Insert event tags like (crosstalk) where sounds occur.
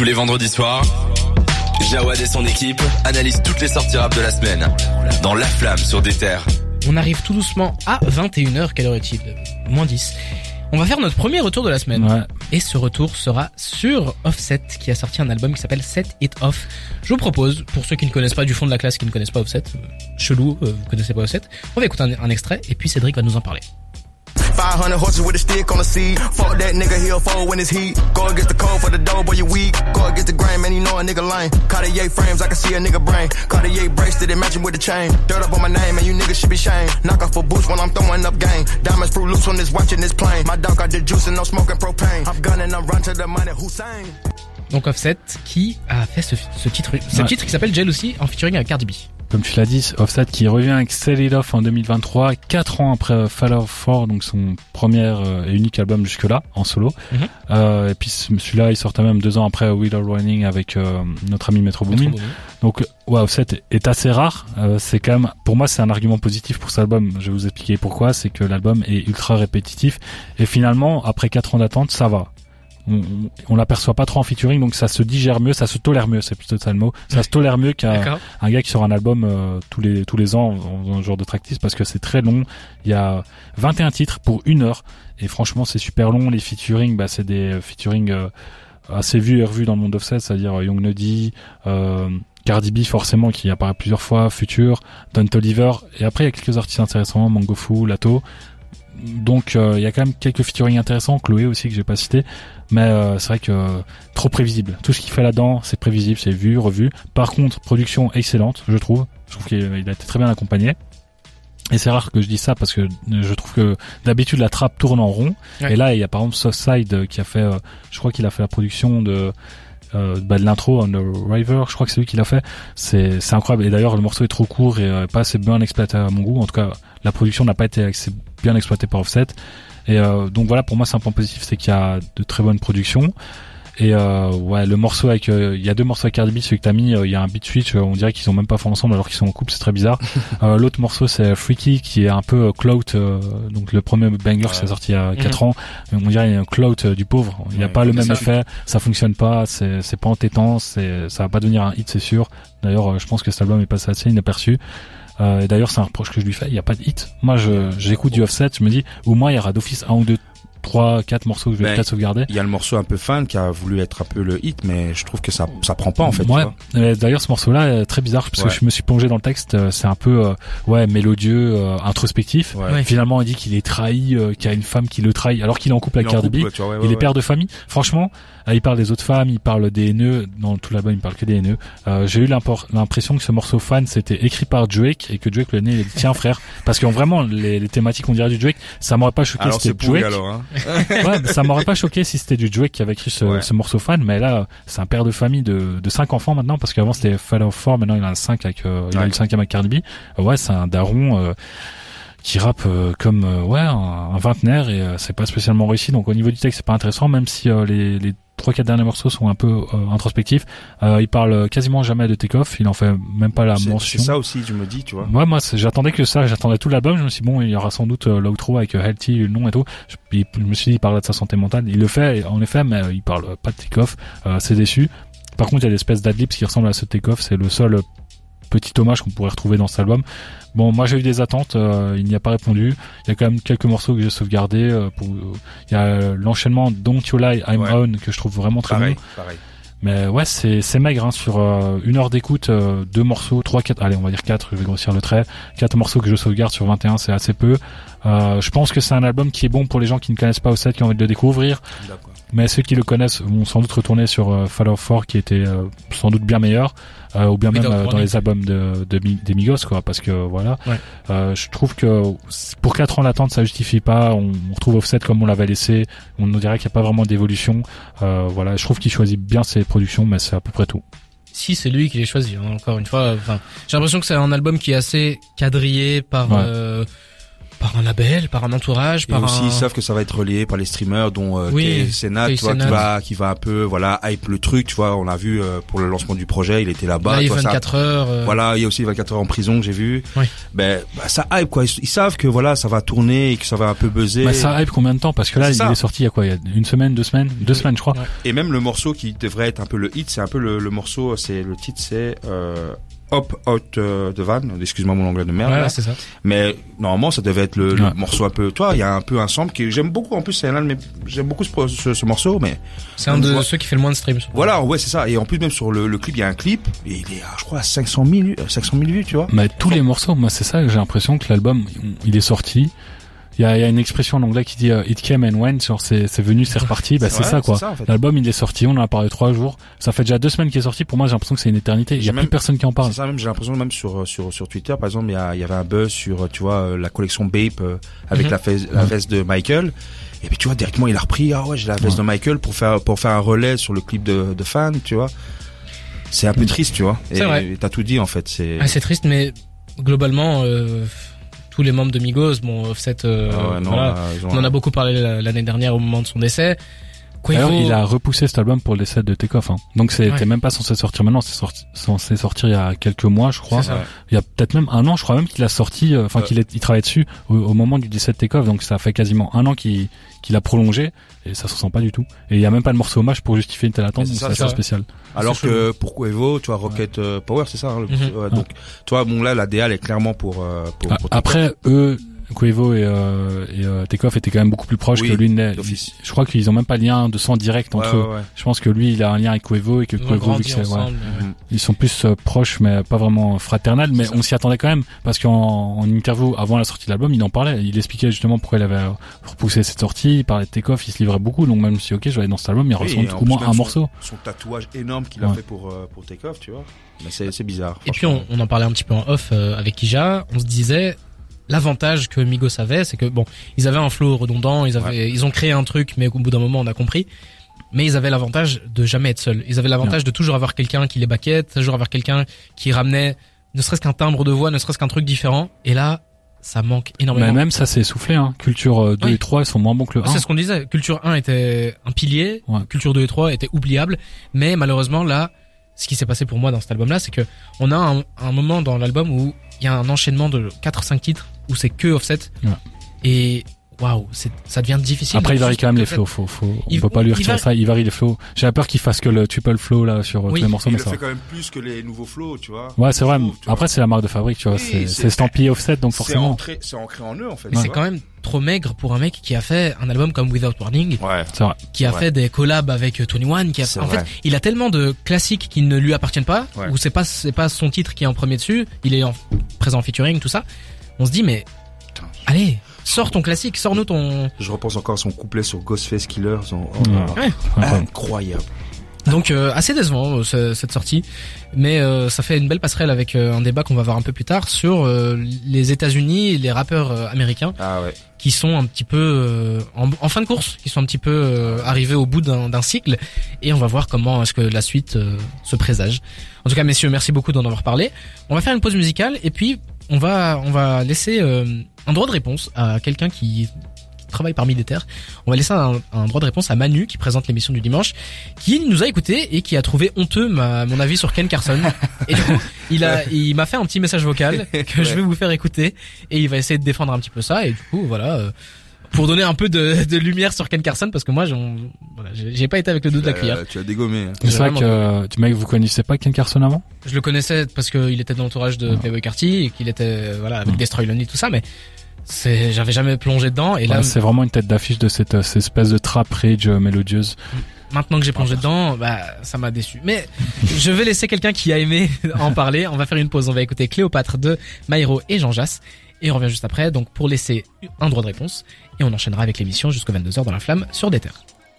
Tous les vendredis soirs, Jawad et son équipe analysent toutes les sorties rap de la semaine dans La Flamme sur des terres. On arrive tout doucement à 21h, quelle heure est-il Moins 10. On va faire notre premier retour de la semaine. Ouais. Et ce retour sera sur Offset, qui a sorti un album qui s'appelle Set It Off. Je vous propose, pour ceux qui ne connaissent pas du fond de la classe, qui ne connaissent pas Offset, euh, chelou, euh, vous connaissez pas Offset, on va écouter un, un extrait, et puis Cédric va nous en parler. 500 horses with a stick on the seat. Fuck that nigga, he'll fold when it's heat. Go against the cold for the dough, boy, you weak. Go against the grain, man, you know a nigga lame. Cartier frames, I can see a nigga brain. Cartier bracelet, matching with the chain. Dirt up on my name, and you niggas should be shamed. Knock off a boost when I'm throwing up game. Diamonds fruit loose on this watching this plane. My dog got the juice and no smoking propane. I'm gunning, I'm run to the money, Hussein. Donc Offset, qui a fait ce, ce titre, ce Ouais. titre qui s'appelle Jealousy, en featuring avec Cardi B. Comme tu l'as dit, Offset qui revient avec Sell It Off en 2023, 4 ans après Fall Out 4, donc son premier euh, et unique album jusque-là, en solo. Mhm. Euh, et puis ce- celui-là, il sortait même deux ans après Wheel of Running avec euh, notre ami Metro Boomin. Donc ouais, Offset est assez rare. Euh, c'est quand même, pour moi, c'est un argument positif pour cet album. Je vais vous expliquer pourquoi. C'est que l'album est ultra répétitif et finalement, après quatre ans d'attente, ça va. On, on, l'aperçoit pas trop en featuring, donc ça se digère mieux, ça se tolère mieux. C'est plutôt ça le mot. Ça se tolère mieux qu'un un gars qui sort un album euh, tous les tous les ans en, en genre de tracklist parce que c'est très long. Il y a 21 titres pour une heure et franchement c'est super long. Les featuring, bah c'est des featuring euh, assez vus et revus dans le monde offset, c'est-à-dire euh, Young Nuddy, euh, Cardi B forcément qui apparaît plusieurs fois, Future, Don Toliver et après il y a quelques artistes intéressants, Mango Fu, Lato. Donc euh, il y a quand même quelques featuring intéressants, Chloé aussi que j'ai pas cité, mais euh, c'est vrai que euh, trop prévisible. Tout ce qu'il fait là-dedans, c'est prévisible, c'est vu, revu. Par contre, production excellente, je trouve. Je trouve qu'il il a été très bien accompagné. Et c'est rare que je dise ça parce que je trouve que d'habitude la trappe tourne en rond. Ouais. Et là, il y a par exemple Southside qui a fait, je crois qu'il a fait la production de euh, bah, de l'intro on the River. Je crois que c'est lui qui l'a fait. C'est c'est incroyable. Et d'ailleurs, le morceau est trop court et euh, pas assez bien exploité à mon goût. En tout cas, la production n'a pas été assez bien exploitée par Offset. Et euh, donc voilà, pour moi, c'est un point positif, c'est qu'il y a de très bonnes productions. Et euh, ouais, le morceau avec, euh, il y a deux morceaux avec Cardi B, celui que t'as mis, euh, il y a un beat switch, euh, on dirait qu'ils sont même pas fait ensemble alors qu'ils sont en couple, c'est très bizarre. (laughs) Euh, L'autre morceau c'est Freaky qui est un peu euh, clout, euh, donc le premier banger qui est sorti il y a 4 ans, on dirait qu'il y a un clout euh, du pauvre. Il n'y a Ouais, pas le même ça. effet, ça fonctionne pas, c'est c'est pas entêtant, c'est ça va pas devenir un hit c'est sûr. D'ailleurs, euh, je pense que cet album est passé assez inaperçu. Euh, et d'ailleurs, c'est un reproche que je lui fais. Il n'y a pas de hit. Moi, je j'écoute du offset. Je me dis, au moins, il y aura d'office un ou deux, trois, quatre morceaux que je vais Ben, peut-être sauvegarder. Il y a le morceau un peu fan qui a voulu être un peu le hit, mais je trouve que ça ça prend pas en fait. Ouais. D'ailleurs, ce morceau-là est très bizarre parce Ouais. que je me suis plongé dans le texte. euh, C'est un peu euh, ouais mélodieux, euh, introspectif. Ouais. Ouais. Finalement, il dit qu'il est trahi, euh, qu'il y a une femme qui le trahit, alors qu'il est en couple Il avec Cardi B. il est père de famille. Franchement, euh, il parle des autres femmes, il parle des haineux. Dans tout l'album, il parle que des. Euh, J'ai eu l'impression que ce morceau fan, c'était écrit par Drake et que Drake le nez, il dit tiens frère, parce que vraiment les, les thématiques on dirait du Drake, ça m'aurait pas choqué Alors si c'est c'était pourri Drake. alors. Hein. Ouais, ça m'aurait pas choqué si c'était du Drake qui avait écrit ce, Ouais. ce morceau fan, mais là, c'est un père de famille de, de cinq enfants maintenant, parce qu'avant c'était Fall of Four, maintenant il en a cinq avec, euh, il a Ouais. le cinquième avec Cardi B. Ouais, c'est un daron, euh, qui rappe euh, comme, euh, ouais, un, un vingtenaire et euh, c'est pas spécialement réussi. Donc au niveau du texte, c'est pas intéressant, même si euh, les, les trois, quatre derniers morceaux sont un peu euh, introspectifs. Euh, il parle quasiment jamais de take-off, il en fait même pas la mention. C'est ça aussi, je me dis, tu vois. Ouais, moi, j'attendais que ça, j'attendais tout l'album, je me suis dit, bon, il y aura sans doute euh, l'outro avec Healthy, le nom et tout. Je, me suis dit, il parle de sa santé mentale. Il le fait, en effet, mais il parle pas de take-off, c'est déçu. Par contre, il y a l'espèce d'adlibs qui ressemble à ce take-off, c'est le seul petit hommage qu'on pourrait retrouver dans cet album. Bon, moi j'ai eu des attentes, euh, il n'y a pas répondu. Il y a quand même quelques morceaux que j'ai sauvegardés. euh, pour, euh, il y a l'enchaînement Don't You Lie, I'm Ouais. On que je trouve vraiment très Pareil, bon. pareil. Mais ouais, c'est c'est maigre hein, sur euh, une heure d'écoute, euh, deux morceaux, trois, quatre, allez, on va dire quatre, je vais grossir le trait. Quatre morceaux que je sauvegarde sur 21, c'est assez peu. Euh, je pense que c'est un album qui est bon pour les gens qui ne connaissent pas Offset, qui ont envie de le découvrir. Mais ceux qui le connaissent vont sans doute retourner sur euh, Fall of Four, qui était euh, sans doute bien meilleur, euh, ou bien même euh, dans Warning. les albums de, de des Migos, quoi. Parce que voilà, Ouais. Euh, je trouve que pour quatre ans d'attente, ça justifie pas. On, on retrouve Offset comme on l'avait laissé. On nous dirait qu'il n'y a pas vraiment d'évolution. Euh, voilà, je trouve qu'il choisit bien ses productions, mais c'est à peu près tout. Si c'est lui qui les choisit, hein, encore une fois. Enfin, j'ai l'impression que c'est un album qui est assez quadrillé par Ouais. euh, par un label, par un entourage, Et par aussi, un... ils savent que ça va être relié par les streamers, dont euh, Oui, Senat, tu vois, qui va, qui va un peu, voilà, hype le truc, tu vois. On l'a vu euh, pour le lancement du projet, il était là-bas. tu Live vois, ça- 24 heures. euh, Voilà, il y a aussi 24 heures en prison que j'ai vu. Oui. Ben, bah, ça hype quoi. Ils, ils savent que voilà, ça va tourner et que ça va un peu buzzer. Bah, ça hype combien de temps? Parce que là, il ça. est sorti il y a quoi? Il y a une semaine, deux semaines, deux semaines, je crois. Ouais. Et même le morceau qui devrait être un peu le hit, c'est un peu le, le morceau, c'est le titre, c'est euh, Hop Out euh, the Van. Excuse-moi mon anglais de merde. ouais, là. c'est ça. Mais normalement, ça devait être le, le morceau un peu. Toi, il y a un peu un sample que j'aime beaucoup. En plus, c'est un de mes, j'aime beaucoup ce, ce, ce morceau, mais C'est un de ceux qui fait le moins de streams. voilà, ouais, c'est ça. Et en plus, même sur le, le clip, il y a un clip et il est, à, je crois, à 500 000, euh, 500 000 vues, tu vois. Mais tous les morceaux, moi, c'est ça j'ai l'impression que l'album, il est sorti. Il y a, il y a une expression en anglais qui dit euh, It came and went, genre c'est c'est venu, c'est reparti. Bah, c'est ça quoi. C'est ça, en fait. L'album il est sorti, on en a parlé trois jours. Ça fait déjà deux semaines qu'il est sorti. Pour moi, j'ai l'impression que c'est une éternité. Il y a même- plus personne qui en parle. C'est ça même, j'ai l'impression même sur sur sur Twitter par exemple, il y, a- il y avait un buzz sur tu vois euh, la collection Bape euh, avec Mhm. la, Ouais. veste de Michael. Et puis tu vois directement il a repris ah ouais, j'ai la veste Ouais. de Michael pour faire pour faire un relais sur le clip de de fans, tu vois. C'est un peu Mhm. triste, tu vois. C'est Et vrai. et t'as tout dit en fait, c'est Ah, c'est triste, mais globalement, euh, tous les membres de Migos, bon, Offset, euh, Ah ouais, non, voilà, on en a beaucoup parlé la- l'année dernière au moment de son décès. Quavo, D'ailleurs, il a repoussé cet album pour le décès de Takeoff. Hein. Donc c'était Ouais. même pas censé sortir maintenant, c'est sorti, censé sortir il y a quelques mois, je crois. C'est ça. Ouais. Il y a peut-être même un an, je crois même qu'il a sorti, euh, enfin Ouais. qu'il est, il travaille dessus au, au moment du décès de Takeoff. Donc ça fait quasiment un an qu'il qu'il a prolongé et ça se ressent pas du tout. Et il y a même pas de morceau hommage pour justifier une telle attente, c'est assez spécial. Alors que pour Quavo, tu vois Rocket euh, Power, c'est ça hein, le- Mhm. donc toi bon là la DA elle est clairement pour euh, pour, pour Après, eux, Et, euh, et euh, Takeoff étaient quand même beaucoup plus proches Oui, que lui ne. Je crois qu'ils ont même pas de lien de sang direct entre eux. ouais, ouais. Je pense que lui, il a un lien avec Quavo et que Quavo, vu que c'est, ouais, ensemble. ouais. Mhm. ils sont plus euh, proches, mais pas vraiment fraternels. Mais on s'y attendait quand même parce qu'en en interview avant la sortie de l'album, il en parlait. Il expliquait justement pourquoi il avait repoussé cette sortie. Il parlait de Takeoff, il se livrait beaucoup. Donc même si ok, je vais aller dans cet album, il Oui, ressemble au moins un son- morceau. Son tatouage énorme qu'il a fait pour euh, pour Take Off, tu vois. Mais c'est c'est bizarre. Et puis on, en parlait un petit peu en off euh, avec Kija, on se disait l'avantage que Migos avait, c'est que bon, ils avaient un flow redondant, ils avaient ils ont créé un truc mais au bout d'un moment on a compris. Mais ils avaient l'avantage de jamais être seuls. Ils avaient l'avantage de toujours avoir quelqu'un qui les baquette, toujours avoir quelqu'un qui ramenait ne serait-ce qu'un timbre de voix, ne serait-ce qu'un truc différent. Et là, ça manque énormément. Mais même ça s'est essoufflé. Hein. Culture euh, 2 Oui. et 3 ils sont moins bons que le 1. C'est ce qu'on disait. Culture 1 était un pilier, Ouais. Culture 2 et 3 étaient oubliables, mais malheureusement là, ce qui s'est passé pour moi dans cet album-là, c'est que on a un, un moment dans l'album où il y a un enchaînement de 4-5 titres où c'est que Offset Ouais. et waouh, ça devient difficile. Après, il varie quand même les flows. Faut, faut, on Il- peut pas lui il retirer va- ça. Il varie les flows. J'avais peur qu'il fasse que le triple flow là sur euh, Oui, tous les morceaux, il mais le ça. fait va. quand même plus que les nouveaux flows, tu vois. Ouais, c'est vrai. Trouve. Après, c'est la marque de fabrique, tu vois. Oui, c'est estampillé offset, donc forcément. c'est ancré en eux en fait. Mais c'est quand même trop maigre pour un mec qui a fait un album comme Without Warning, Ouais. C'est vrai. qui a Ouais. fait des collabs avec 21, qui a, C'est en vrai. fait, il a tellement de classiques qui ne lui appartiennent pas, Ouais. ou c'est pas, c'est pas son titre qui est en premier dessus, il est en, présent en featuring, tout ça. On se dit, mais, Putain. allez, sors ton classique, sors-nous ton, Je repense encore à son couplet sur Ghostface Killer. son- oh, là. Ouais. Incroyable. Donc euh, assez décevant euh, ce- cette sortie, mais euh, ça fait une belle passerelle avec euh, un débat qu'on va voir un peu plus tard sur euh, les États-Unis, et les rappeurs euh, américains Ah ouais. qui sont un petit peu euh, en, en fin de course, qui sont un petit peu euh, arrivés au bout d'un d'un cycle, et on va voir comment est-ce que la suite euh, se présage. En tout cas, messieurs, merci beaucoup d'en avoir parlé. On va faire une pause musicale et puis on va on va laisser euh, un droit de réponse à quelqu'un qui travaille parmi les terres. On va laisser un, un droit de réponse à Manu qui présente l'émission du dimanche, qui nous a écouté et qui a trouvé honteux ma, mon avis sur Ken Carson. (laughs) Et du coup, il a, il m'a fait un petit message vocal (laughs) que je vais vous faire écouter et il va essayer de défendre un petit peu ça. Et du coup, voilà, euh, pour donner un peu de, de lumière sur Ken Carson parce que moi, voilà, j'ai pas été avec le dos de la cuillère. Tu as dégommé. hein. C'est vrai que, euh, tu mec, vous connaissez pas Ken Carson avant? Je le connaissais parce qu'il était dans l'entourage de Playboy Carty et qu'il était euh, voilà avec Mm. Destroy Lonely tout ça, mais c'est j'avais jamais plongé dedans et là Ouais, c'est vraiment une tête d'affiche de cette, euh, cette espèce de trap rage euh, mélodieuse. maintenant que j'ai plongé dedans, bah ça m'a déçu. Mais (laughs) je vais laisser quelqu'un qui a aimé (laughs) en parler. On va faire une pause. On va écouter Cléopâtre de Maïro et Jean Jass et on revient juste après. Donc pour laisser un droit de réponse et on enchaînera avec l'émission jusqu'au 22h dans la flamme sur des terres.